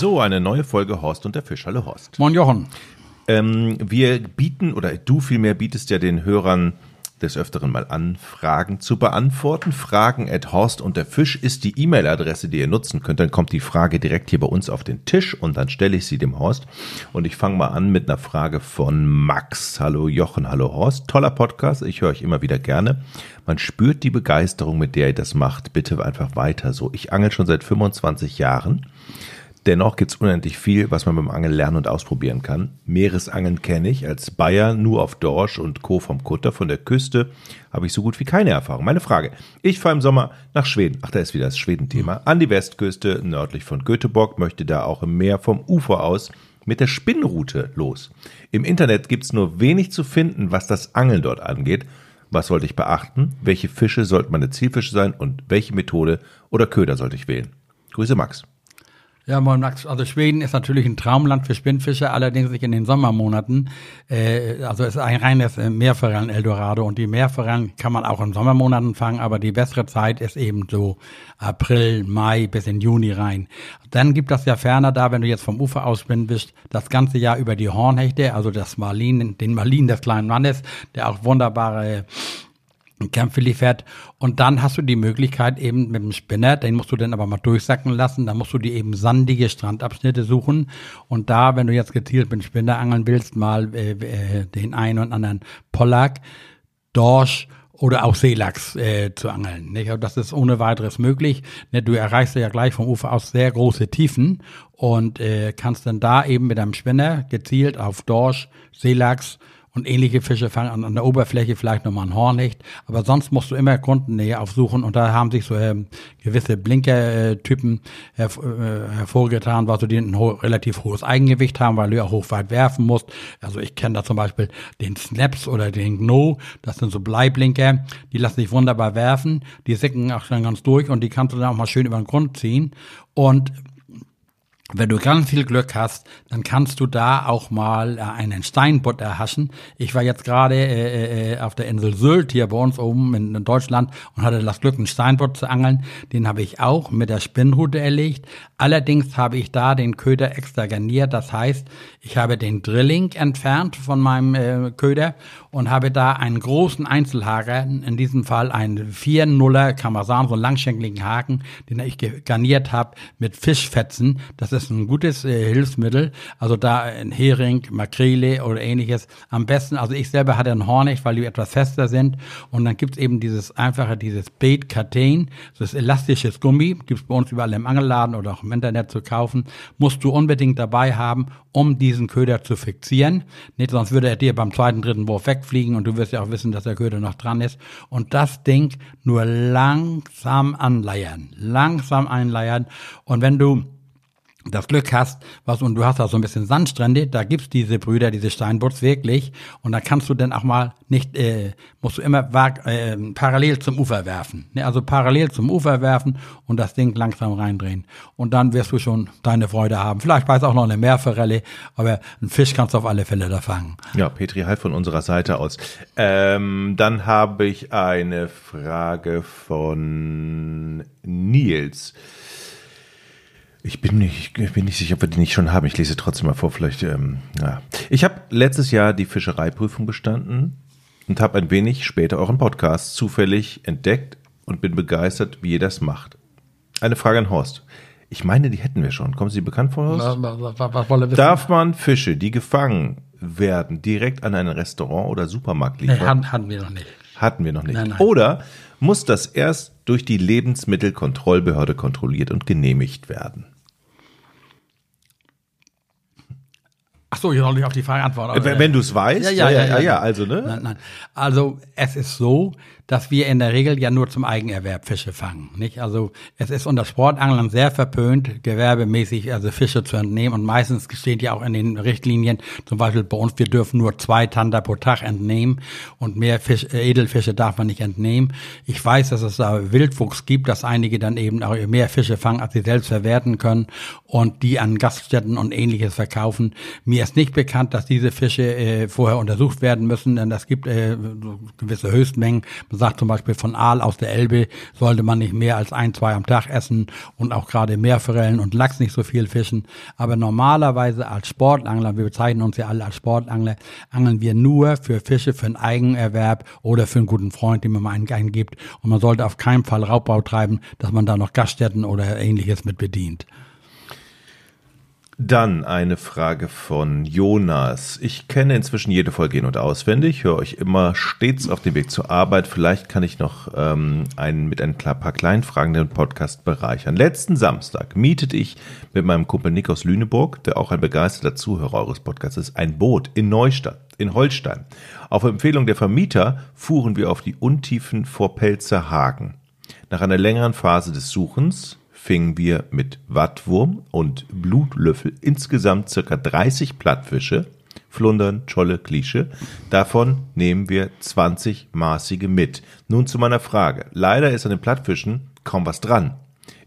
So, eine neue Folge Horst und der Fisch. Hallo Horst. Moin Jochen. Ähm, wir bieten, oder du vielmehr bietest ja den Hörern des Öfteren mal an, Fragen zu beantworten. Fragen at Horst und der Fisch ist die E-Mail-Adresse, die ihr nutzen könnt. Dann kommt die Frage direkt hier bei uns auf den Tisch und dann stelle ich sie dem Horst. Und ich fange mal an mit einer Frage von Max. Hallo Jochen, hallo Horst. Toller Podcast, ich höre euch immer wieder gerne. Man spürt die Begeisterung, mit der ihr das macht. Bitte einfach weiter so. Ich angel schon seit 25 Jahren Dennoch gibt es unendlich viel, was man beim Angeln lernen und ausprobieren kann. Meeresangeln kenne ich als Bayer nur auf Dorsch und Co. vom Kutter. Von der Küste habe ich so gut wie keine Erfahrung. Meine Frage. Ich fahre im Sommer nach Schweden. Ach, da ist wieder das Schwedenthema. An die Westküste nördlich von Göteborg. Möchte da auch im Meer vom Ufer aus mit der Spinnroute los. Im Internet gibt es nur wenig zu finden, was das Angeln dort angeht. Was sollte ich beachten? Welche Fische sollten meine Zielfische sein und welche Methode oder Köder sollte ich wählen? Grüße Max. Ja, moin Max. Also Schweden ist natürlich ein Traumland für Spinnfische, allerdings nicht in den Sommermonaten. Äh, also es ist ein reines äh, Meerforellen-Eldorado und die Meerforellen kann man auch in Sommermonaten fangen, aber die bessere Zeit ist eben so April, Mai bis in Juni rein. Dann gibt das ja ferner da, wenn du jetzt vom Ufer aus bist, das ganze Jahr über die Hornhechte, also das Marlin, den Marlin des kleinen Mannes, der auch wunderbare Kämpfe liefert. Und dann hast du die Möglichkeit eben mit dem Spinner, den musst du dann aber mal durchsacken lassen, dann musst du die eben sandige Strandabschnitte suchen. Und da, wenn du jetzt gezielt mit dem Spinner angeln willst, mal äh, äh, den einen und anderen Pollack, Dorsch oder auch Seelachs äh, zu angeln. Nicht? Also das ist ohne weiteres möglich. Du erreichst ja gleich vom Ufer aus sehr große Tiefen und äh, kannst dann da eben mit einem Spinner gezielt auf Dorsch, Seelachs und ähnliche Fische fangen an, an der Oberfläche vielleicht nochmal ein Hornhecht, aber sonst musst du immer Grundennähe aufsuchen. Und da haben sich so ähm, gewisse Blinkertypen herv äh, hervorgetan, weil du die ein ho relativ hohes Eigengewicht haben, weil du ja hoch weit werfen musst. Also ich kenne da zum Beispiel den Snaps oder den Gno, das sind so Bleiblinker, die lassen sich wunderbar werfen, die sicken auch schon ganz durch und die kannst du dann auch mal schön über den Grund ziehen. Und wenn du ganz viel Glück hast, dann kannst du da auch mal äh, einen Steinbutt erhaschen. Ich war jetzt gerade äh, äh, auf der Insel Sylt hier bei uns oben in, in, Deutschland und hatte das Glück, einen Steinbutt zu angeln. Den habe ich auch mit der Spinnrute erlegt. Allerdings habe ich da den Köder extra garniert. Das heißt, ich habe den Drilling entfernt von meinem äh, Köder und habe da einen großen Einzelhaker, in diesem Fall einen 4-0er, kann man sagen, so einen langschenkligen Haken, den ich garniert habe mit Fischfetzen. Das ist ein gutes äh, Hilfsmittel. Also da ein Hering, Makrele oder ähnliches. Am besten, also ich selber hatte einen Hornig, weil die etwas fester sind. Und dann gibt's eben dieses einfache, dieses Bait Catain, das elastisches Gummi, gibt's bei uns überall im Angelladen oder auch im Internet zu kaufen. Musst du unbedingt dabei haben, um diesen Köder zu fixieren. Nicht, sonst würde er dir beim zweiten, dritten Wurf wegfliegen und du wirst ja auch wissen, dass der Köder noch dran ist. Und das Ding nur langsam anleiern. Langsam einleiern. Und wenn du das Glück hast, was und du hast da so ein bisschen Sandstrände, da gibt's diese Brüder, diese Steinbutts wirklich und da kannst du dann auch mal nicht, äh, musst du immer äh, parallel zum Ufer werfen, ne? also parallel zum Ufer werfen und das Ding langsam reindrehen und dann wirst du schon deine Freude haben. Vielleicht weiß auch noch eine Meerforelle, aber einen Fisch kannst du auf alle Fälle da fangen. Ja, Petri halt von unserer Seite aus. Ähm, dann habe ich eine Frage von Nils. Ich bin nicht, ich bin nicht sicher, ob wir die nicht schon haben. Ich lese trotzdem mal vor, vielleicht. Ähm, ja. Ich habe letztes Jahr die Fischereiprüfung bestanden und habe ein wenig später euren Podcast zufällig entdeckt und bin begeistert, wie ihr das macht. Eine Frage an Horst. Ich meine, die hätten wir schon. Kommen Sie bekannt vor, Horst? Was, Darf man Fische, die gefangen werden, direkt an ein Restaurant oder Supermarkt liefern? Nee, hatten, hatten wir noch nicht. Hatten wir noch nicht. Nein, nein. Oder muss das erst durch die Lebensmittelkontrollbehörde kontrolliert und genehmigt werden? So, ich soll nicht auf die Frage antworten. Wenn, wenn du es weißt, ja ja, ja, ja, ja, also ne? Nein, nein. Also es ist so, dass wir in der Regel ja nur zum Eigenerwerb Fische fangen. Nicht? Also es ist unter Sportanglern sehr verpönt, gewerbemäßig also Fische zu entnehmen und meistens steht ja auch in den Richtlinien, zum Beispiel bei uns, wir dürfen nur zwei Tander pro Tag entnehmen und mehr Fisch, äh, Edelfische darf man nicht entnehmen. Ich weiß, dass es da Wildwuchs gibt, dass einige dann eben auch mehr Fische fangen, als sie selbst verwerten können und die an Gaststätten und ähnliches verkaufen. Mir ist nicht bekannt, dass diese Fische äh, vorher untersucht werden müssen, denn es gibt äh, gewisse Höchstmengen. Man sagt zum Beispiel von Aal aus der Elbe sollte man nicht mehr als ein, zwei am Tag essen und auch gerade Meerforellen und Lachs nicht so viel fischen. Aber normalerweise als Sportangler, wir bezeichnen uns ja alle als Sportangler, angeln wir nur für Fische für einen Eigenerwerb oder für einen guten Freund, den man mal einen gibt. Und man sollte auf keinen Fall Raubbau treiben, dass man da noch Gaststätten oder ähnliches mit bedient. Dann eine Frage von Jonas. Ich kenne inzwischen jede Folge in- und auswendig, höre euch immer stets auf dem Weg zur Arbeit. Vielleicht kann ich noch ähm, einen mit ein paar kleinen Fragen den Podcast bereichern. Letzten Samstag mietete ich mit meinem Kumpel Nick aus Lüneburg, der auch ein begeisterter Zuhörer eures Podcasts ist, ein Boot in Neustadt, in Holstein. Auf Empfehlung der Vermieter fuhren wir auf die Untiefen vor Pelzerhagen. Nach einer längeren Phase des Suchens fingen wir mit Wattwurm und Blutlöffel insgesamt circa 30 Plattfische, Flundern, Scholle, Klische. Davon nehmen wir 20 maßige mit. Nun zu meiner Frage. Leider ist an den Plattfischen kaum was dran.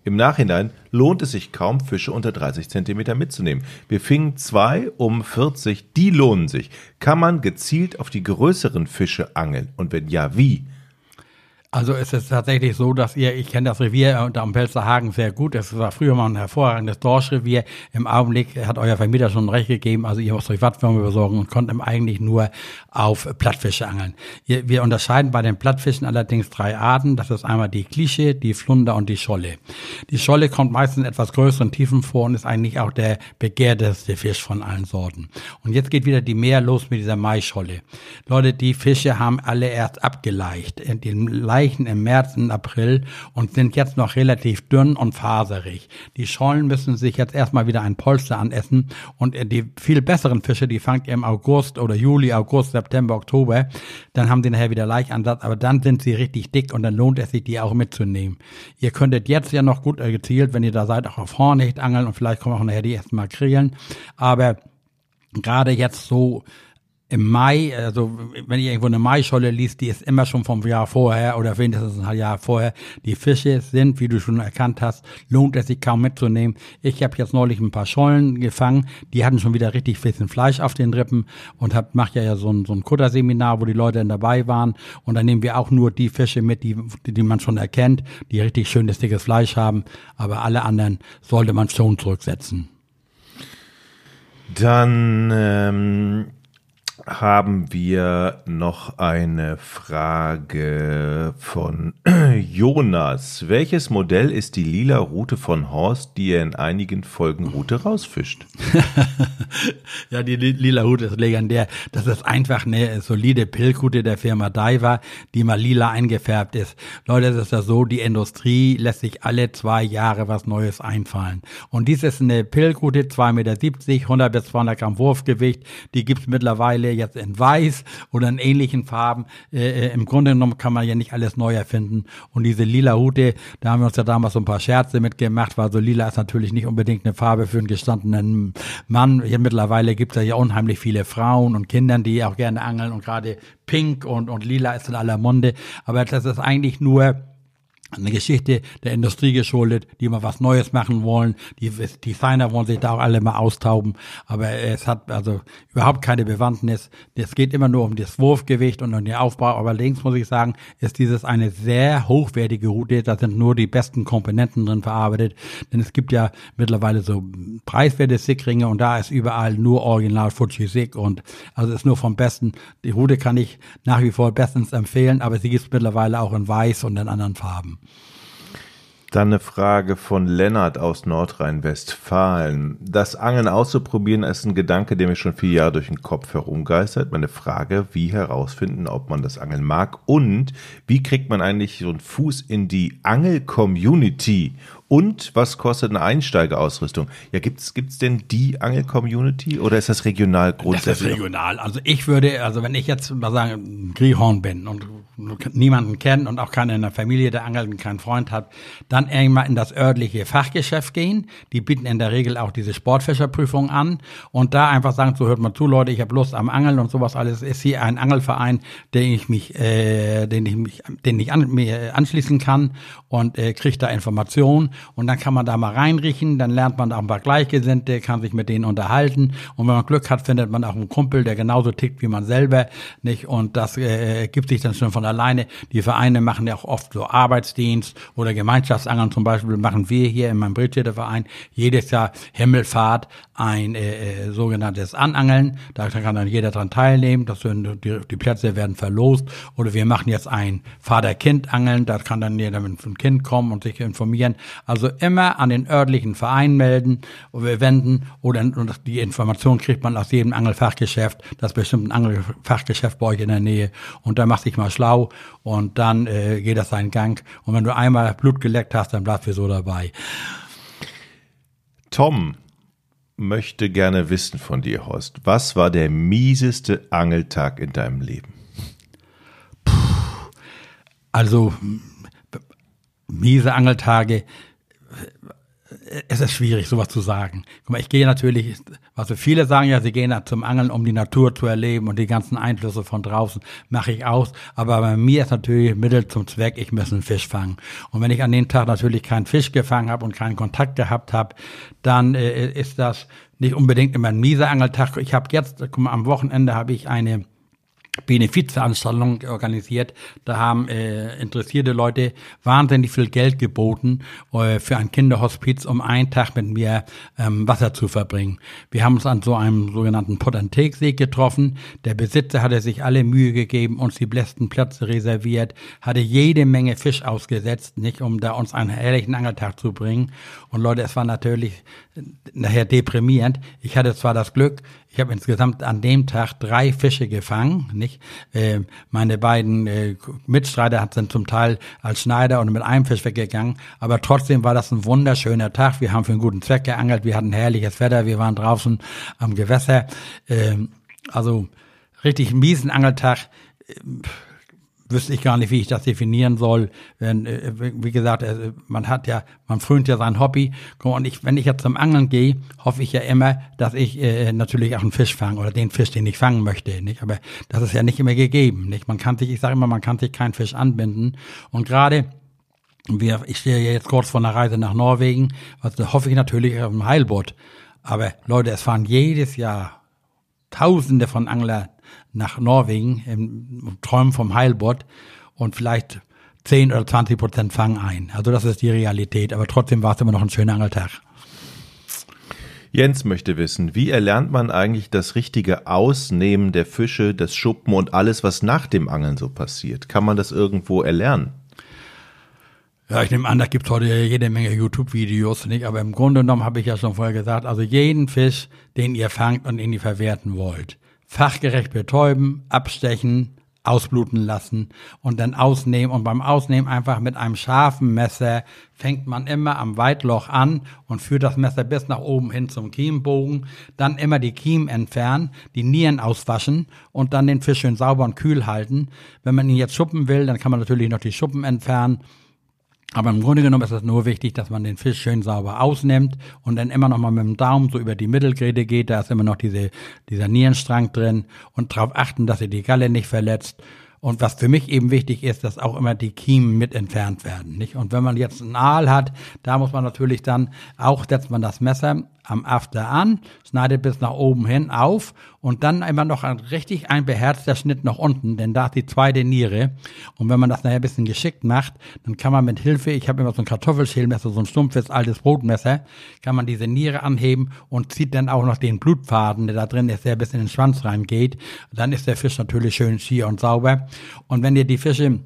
Im Nachhinein lohnt es sich kaum, Fische unter 30 Zentimeter mitzunehmen. Wir fingen zwei um 40, die lohnen sich. Kann man gezielt auf die größeren Fische angeln? Und wenn ja, wie? Also es ist tatsächlich so, dass ihr, ich kenne das Revier unter am Pelzerhagen sehr gut. Es war früher mal ein hervorragendes Dorschrevier. Im Augenblick hat euer Vermieter schon recht gegeben. Also ihr müsst euch Wattwürmer besorgen und konntet eigentlich nur auf Plattfische angeln. Wir unterscheiden bei den Plattfischen allerdings drei Arten. Das ist einmal die Klische, die Flunder und die Scholle. Die Scholle kommt meistens in etwas größeren Tiefen vor und ist eigentlich auch der begehrteste Fisch von allen Sorten. Und jetzt geht wieder die Meer los mit dieser Maischolle. Leute, die Fische haben alle erst abgeleicht. Den Leichen im März und April und sind jetzt noch relativ dünn und faserig. Die Schollen müssen sich jetzt erstmal wieder ein Polster anessen und die viel besseren Fische, die fangt ihr im August oder Juli, August, September, Oktober, dann haben die nachher wieder Leichansatz, aber dann sind sie richtig dick und dann lohnt es sich, die auch mitzunehmen. Ihr könntet jetzt ja noch gut gezielt, wenn ihr da seid, auch auf Hornhecht angeln und vielleicht kommen auch nachher die ersten Makrelen, aber gerade jetzt so im Mai, also wenn ihr irgendwo eine Maischolle liest, die ist immer schon vom Jahr vorher oder wenigstens ein Jahr vorher. Die Fische sind, wie du schon erkannt hast, lohnt es sich kaum mitzunehmen. Ich habe jetzt neulich ein paar Schollen gefangen, die hatten schon wieder richtig bisschen Fleisch auf den Rippen und hab, mach ja, ja so ein, so ein Kutterseminar, wo die Leute dann dabei waren und dann nehmen wir auch nur die Fische mit, die, die man schon erkennt, die richtig schönes, dickes Fleisch haben, aber alle anderen sollte man schon zurücksetzen. Dann ähm haben wir noch eine Frage von Jonas. Welches Modell ist die lila Route von Horst, die er in einigen Folgen Route rausfischt? ja, die lila Route ist legendär. Das ist einfach eine solide Pilzroute der Firma Diver, die mal lila eingefärbt ist. Leute, es ist ja so, die Industrie lässt sich alle zwei Jahre was Neues einfallen. Und dies ist eine Pilzroute, 2,70 Meter, 100 bis 200 Gramm Wurfgewicht. Die gibt's mittlerweile jetzt in weiß oder in ähnlichen Farben. Äh, äh, Im Grunde genommen kann man ja nicht alles neu erfinden. Und diese lila Hute, da haben wir uns ja damals so ein paar Scherze mitgemacht, weil so lila ist natürlich nicht unbedingt eine Farbe für einen gestandenen Mann. Hier mittlerweile gibt es ja unheimlich viele Frauen und Kindern, die auch gerne angeln und gerade pink und, und lila ist in aller Munde. Aber das ist eigentlich nur eine Geschichte der Industrie geschuldet, die mal was Neues machen wollen. Die Designer wollen sich da auch alle mal austauben, aber es hat also überhaupt keine Bewandtnis. Es geht immer nur um das Wurfgewicht und um den Aufbau. Aber links muss ich sagen, ist dieses eine sehr hochwertige Route. Da sind nur die besten Komponenten drin verarbeitet. Denn es gibt ja mittlerweile so preiswerte Sickringe und da ist überall nur Original Fuji Sick und also ist nur vom Besten. Die Route kann ich nach wie vor bestens empfehlen, aber sie gibt es mittlerweile auch in weiß und in anderen Farben. Dann eine Frage von Lennart aus Nordrhein-Westfalen. Das Angeln auszuprobieren ist ein Gedanke, der mir schon vier Jahre durch den Kopf herumgeistert. Meine Frage, wie herausfinden, ob man das Angeln mag und wie kriegt man eigentlich so einen Fuß in die Angel-Community? Und was kostet eine Einsteigerausrüstung? Ja, gibt's gibt's denn die Angel-Community oder ist das regional grundsätzlich? Das ist regional. Also ich würde, also wenn ich jetzt mal sagen, Griehorn bin und niemanden kennt und auch keiner in der Familie, der angelt und keinen Freund hat, dann irgendwann in das örtliche Fachgeschäft gehen. Die bieten in der Regel auch diese Sportfischerprüfung an und da einfach sagen, so hört mal zu, Leute, ich habe Lust am Angeln und sowas alles. Ist hier ein Angelverein, den ich mich, äh, den ich mich, den ich an, mir anschließen kann und äh, kriegt da Informationen und dann kann man da mal reinriechen, dann lernt man auch ein paar Gleichgesinnte, kann sich mit denen unterhalten und wenn man Glück hat, findet man auch einen Kumpel, der genauso tickt wie man selber, nicht? Und das äh, gibt sich dann schon von alleine. Die Vereine machen ja auch oft so Arbeitsdienst oder Gemeinschaftsangeln zum Beispiel machen wir hier in meinem Bridgeter Verein jedes Jahr Himmelfahrt ein äh, äh, sogenanntes Anangeln. Da kann dann jeder dran teilnehmen. Das sind, die, die Plätze werden verlost. Oder wir machen jetzt ein Vater-Kind-Angeln. Da kann dann jeder mit einem Kind kommen und sich informieren. Also immer an den örtlichen Verein melden, wenden oder die Information kriegt man aus jedem Angelfachgeschäft. Das ein Angelfachgeschäft bei euch in der Nähe. Und da macht sich mal schlau und dann äh, geht das seinen Gang. Und wenn du einmal Blut geleckt hast, dann bleibst du so dabei. Tom möchte gerne wissen von dir, Horst. Was war der mieseste Angeltag in deinem Leben? Also, miese Angeltage, es ist schwierig, sowas zu sagen. Guck mal, ich gehe natürlich, was also viele sagen ja, sie gehen zum Angeln, um die Natur zu erleben und die ganzen Einflüsse von draußen mache ich aus. Aber bei mir ist natürlich Mittel zum Zweck, ich muss einen Fisch fangen. Und wenn ich an dem Tag natürlich keinen Fisch gefangen habe und keinen Kontakt gehabt habe, dann äh, ist das nicht unbedingt immer ein mieser Angeltag. Ich habe jetzt, guck mal, am Wochenende habe ich eine Benefizveranstaltung organisiert. Da haben äh, interessierte Leute wahnsinnig viel Geld geboten äh, für ein Kinderhospiz, um einen Tag mit mir ähm, Wasser zu verbringen. Wir haben uns an so einem sogenannten Potenteksee getroffen. Der Besitzer hatte sich alle Mühe gegeben, uns die besten Plätze reserviert, hatte jede Menge Fisch ausgesetzt, nicht um da uns einen herrlichen Angeltag zu bringen. Und Leute, es war natürlich nachher deprimierend. Ich hatte zwar das Glück, ich habe insgesamt an dem Tag drei Fische gefangen, nicht? Äh, meine beiden äh, Mitstreiter sind zum Teil als Schneider und mit einem Fisch weggegangen, aber trotzdem war das ein wunderschöner Tag. Wir haben für einen guten Zweck geangelt, wir hatten herrliches Wetter, wir waren draußen am Gewässer. Äh, also richtig miesen Angeltag. Wüsste ich gar nicht, wie ich das definieren soll. Wenn, äh, wie gesagt, äh, man hat ja, man frönt ja sein Hobby. Und ich, wenn ich jetzt zum Angeln gehe, hoffe ich ja immer, dass ich äh, natürlich auch einen Fisch fange oder den Fisch, den ich fangen möchte. Nicht? Aber das ist ja nicht immer gegeben. Nicht? Man kann sich, ich sage immer, man kann sich keinen Fisch anbinden. Und gerade wir, ich stehe jetzt kurz vor einer Reise nach Norwegen, also hoffe ich natürlich auf dem Heilboot. Aber Leute, es fahren jedes Jahr Tausende von Angler nach Norwegen im Träumen vom Heilbott und vielleicht 10 oder 20 Prozent fangen ein. Also das ist die Realität. Aber trotzdem war es immer noch ein schöner Angeltag. Jens möchte wissen, wie erlernt man eigentlich das richtige Ausnehmen der Fische, das Schuppen und alles, was nach dem Angeln so passiert? Kann man das irgendwo erlernen? Ja, ich nehme an, da gibt es heute jede Menge YouTube-Videos, nicht? Aber im Grunde genommen habe ich ja schon vorher gesagt, also jeden Fisch, den ihr fangt und den ihr verwerten wollt, fachgerecht betäuben, abstechen, ausbluten lassen und dann ausnehmen. Und beim Ausnehmen einfach mit einem scharfen Messer fängt man immer am Weitloch an und führt das Messer bis nach oben hin zum Kiembogen. Dann immer die Kiemen entfernen, die Nieren auswaschen und dann den Fisch schön sauber und kühl halten. Wenn man ihn jetzt schuppen will, dann kann man natürlich noch die Schuppen entfernen aber im Grunde genommen ist es nur wichtig, dass man den Fisch schön sauber ausnimmt und dann immer noch mal mit dem Daumen so über die Mittelgräte geht. Da ist immer noch diese, dieser Nierenstrang drin und darauf achten, dass ihr die Galle nicht verletzt. Und was für mich eben wichtig ist, dass auch immer die Kiemen mit entfernt werden. Nicht? Und wenn man jetzt einen Aal hat, da muss man natürlich dann auch setzt man das Messer am After an, schneidet bis nach oben hin auf und dann immer noch ein richtig ein beherzter Schnitt nach unten, denn da ist die zweite Niere. Und wenn man das nachher ein bisschen geschickt macht, dann kann man mit Hilfe, ich habe immer so ein Kartoffelschälmesser, so ein stumpfes altes Brotmesser, kann man diese Niere anheben und zieht dann auch noch den Blutfaden, der da drin ist, der bis in den Schwanz reingeht. Dann ist der Fisch natürlich schön schier und sauber. Und wenn ihr die Fische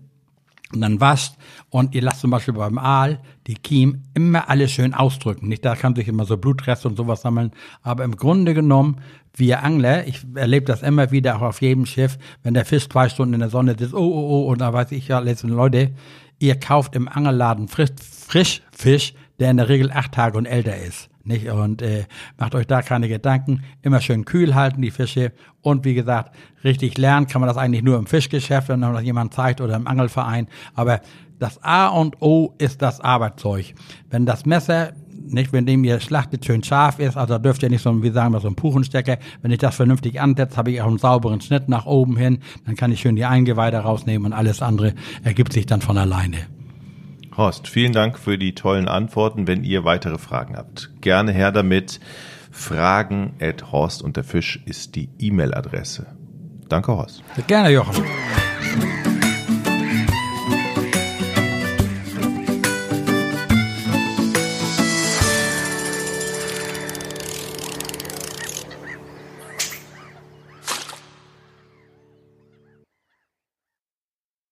und dann wascht und ihr lasst zum Beispiel beim Aal die Kiem immer alles schön ausdrücken. Nicht, da kann sich immer so Blutreste und sowas sammeln. Aber im Grunde genommen, wir Angler, ich erlebe das immer wieder auch auf jedem Schiff, wenn der Fisch zwei Stunden in der Sonne ist, oh, oh, oh, und da weiß ich ja, letzten Leute, ihr kauft im Angelladen frisch, frisch Fisch, der in der Regel acht Tage und älter ist. Nicht? Und äh, macht euch da keine Gedanken. Immer schön kühl halten, die Fische. Und wie gesagt, richtig lernen kann man das eigentlich nur im Fischgeschäft, wenn das jemand zeigt oder im Angelverein. Aber das A und O ist das Arbeitszeug. Wenn das Messer nicht, wenn dem ihr schlachtet, schön scharf ist, also dürft ihr nicht so, wie sagen wir, so ein Puchenstecker. Wenn ich das vernünftig ansetze, habe ich auch einen sauberen Schnitt nach oben hin, dann kann ich schön die Eingeweide rausnehmen und alles andere ergibt sich dann von alleine. Horst, vielen Dank für die tollen Antworten. Wenn ihr weitere Fragen habt, gerne her damit. Fragen at Horst und der Fisch ist die E-Mail-Adresse. Danke, Horst. Gerne, Jochen.